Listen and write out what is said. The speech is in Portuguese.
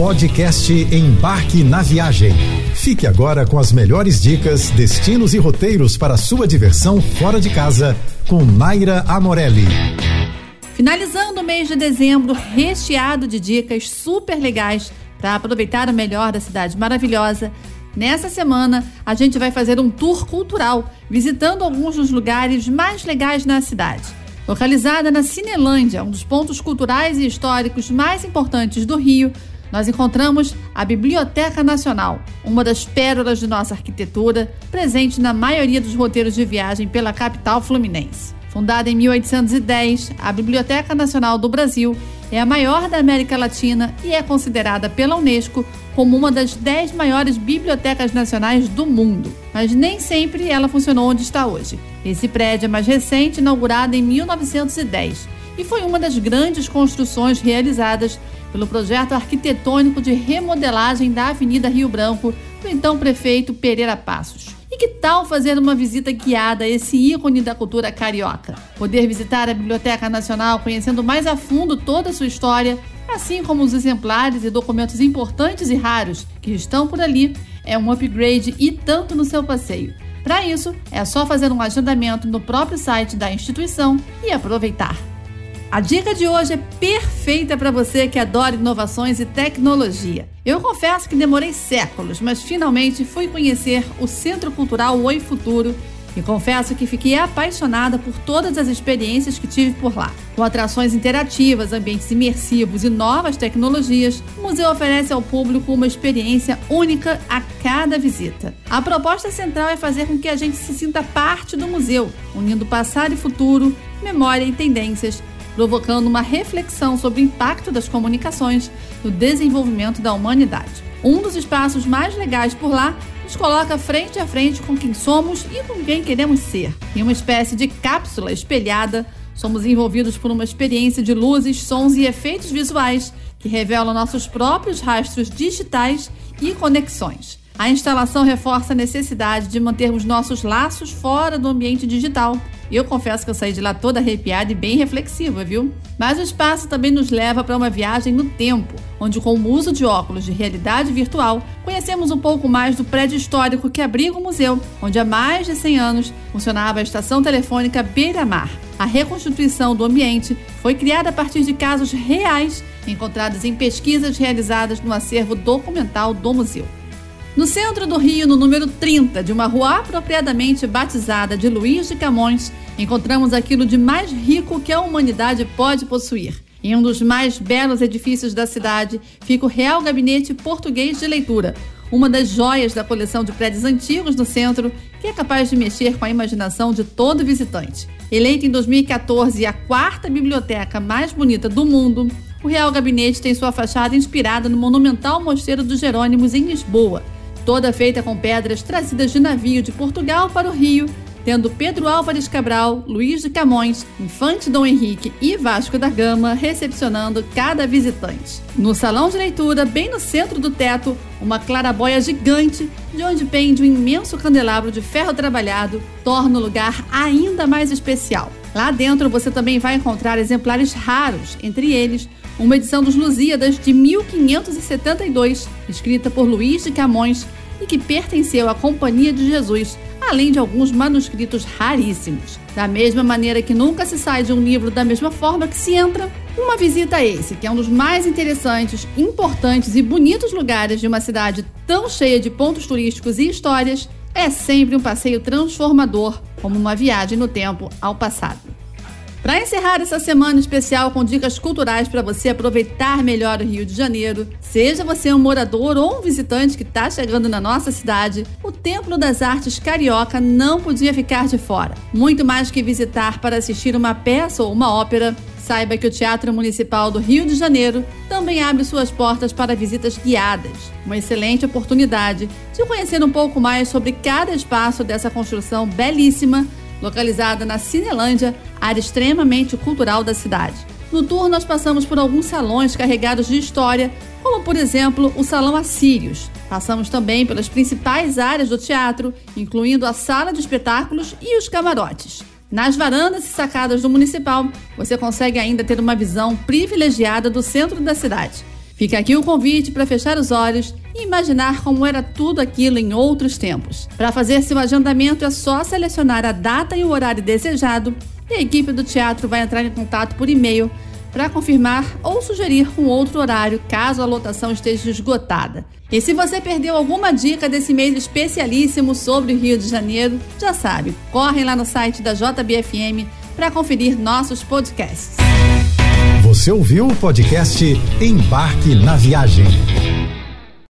Podcast Embarque na Viagem. Fique agora com as melhores dicas, destinos e roteiros para sua diversão fora de casa com Naira Amorelli. Finalizando o mês de dezembro, recheado de dicas super legais para aproveitar o melhor da cidade maravilhosa. Nessa semana, a gente vai fazer um tour cultural, visitando alguns dos lugares mais legais na cidade. Localizada na Cinelândia, um dos pontos culturais e históricos mais importantes do Rio, nós encontramos a Biblioteca Nacional, uma das pérolas de nossa arquitetura, presente na maioria dos roteiros de viagem pela capital fluminense. Fundada em 1810, a Biblioteca Nacional do Brasil é a maior da América Latina e é considerada pela Unesco como uma das dez maiores bibliotecas nacionais do mundo. Mas nem sempre ela funcionou onde está hoje. Esse prédio é mais recente, inaugurado em 1910, e foi uma das grandes construções realizadas pelo projeto arquitetônico de remodelagem da Avenida Rio Branco do então prefeito Pereira Passos. E que tal fazer uma visita guiada a esse ícone da cultura carioca? Poder visitar a Biblioteca Nacional conhecendo mais a fundo toda a sua história, assim como os exemplares e documentos importantes e raros que estão por ali, é um upgrade e tanto no seu passeio. Para isso, é só fazer um agendamento no próprio site da instituição e aproveitar. A dica de hoje é perfeita para você que adora inovações e tecnologia. Eu confesso que demorei séculos, mas finalmente fui conhecer o Centro Cultural Oi Futuro e confesso que fiquei apaixonada por todas as experiências que tive por lá. Com atrações interativas, ambientes imersivos e novas tecnologias, o museu oferece ao público uma experiência única a cada visita. A proposta central é fazer com que a gente se sinta parte do museu, unindo passado e futuro, memória e tendências provocando uma reflexão sobre o impacto das comunicações no desenvolvimento da humanidade. Um dos espaços mais legais por lá nos coloca frente a frente com quem somos e com quem queremos ser. Em uma espécie de cápsula espelhada, somos envolvidos por uma experiência de luzes, sons e efeitos visuais que revelam nossos próprios rastros digitais e conexões. A instalação reforça a necessidade de mantermos nossos laços fora do ambiente digital. Eu confesso que eu saí de lá toda arrepiada e bem reflexiva, viu? Mas o espaço também nos leva para uma viagem no tempo, onde, com o uso de óculos de realidade virtual, conhecemos um pouco mais do prédio histórico que abriga o museu, onde há mais de 100 anos funcionava a estação telefônica Beira Mar. A reconstituição do ambiente foi criada a partir de casos reais encontrados em pesquisas realizadas no acervo documental do museu. No centro do Rio, no número 30 de uma rua apropriadamente batizada de Luiz de Camões, encontramos aquilo de mais rico que a humanidade pode possuir. Em um dos mais belos edifícios da cidade fica o Real Gabinete Português de Leitura, uma das joias da coleção de prédios antigos no centro, que é capaz de mexer com a imaginação de todo visitante. Eleita em 2014 a quarta biblioteca mais bonita do mundo, o Real Gabinete tem sua fachada inspirada no monumental Mosteiro dos Jerônimos em Lisboa toda feita com pedras trazidas de navio de Portugal para o Rio, tendo Pedro Álvares Cabral, Luiz de Camões, Infante Dom Henrique e Vasco da Gama recepcionando cada visitante. No salão de leitura, bem no centro do teto, uma clarabóia gigante, de onde pende um imenso candelabro de ferro trabalhado, torna o lugar ainda mais especial. Lá dentro você também vai encontrar exemplares raros, entre eles uma edição dos Lusíadas de 1572, escrita por Luís de Camões e que pertenceu à Companhia de Jesus, além de alguns manuscritos raríssimos. Da mesma maneira que nunca se sai de um livro da mesma forma que se entra, uma visita a esse, que é um dos mais interessantes, importantes e bonitos lugares de uma cidade tão cheia de pontos turísticos e histórias, é sempre um passeio transformador, como uma viagem no tempo ao passado. Para encerrar essa semana especial com dicas culturais para você aproveitar melhor o Rio de Janeiro, seja você um morador ou um visitante que está chegando na nossa cidade, o Templo das Artes Carioca não podia ficar de fora. Muito mais que visitar para assistir uma peça ou uma ópera, saiba que o Teatro Municipal do Rio de Janeiro também abre suas portas para visitas guiadas. Uma excelente oportunidade de conhecer um pouco mais sobre cada espaço dessa construção belíssima localizada na Cinelândia, área extremamente cultural da cidade. No tour, nós passamos por alguns salões carregados de história, como por exemplo o Salão Assírios. Passamos também pelas principais áreas do teatro, incluindo a sala de espetáculos e os camarotes. Nas varandas e sacadas do municipal, você consegue ainda ter uma visão privilegiada do centro da cidade. Fica aqui o convite para fechar os olhos e imaginar como era tudo aquilo em outros tempos. Para fazer seu agendamento é só selecionar a data e o horário desejado e a equipe do teatro vai entrar em contato por e-mail para confirmar ou sugerir um outro horário caso a lotação esteja esgotada. E se você perdeu alguma dica desse mês especialíssimo sobre o Rio de Janeiro, já sabe, corre lá no site da JBFM para conferir nossos podcasts. Você ouviu o podcast Embarque na Viagem.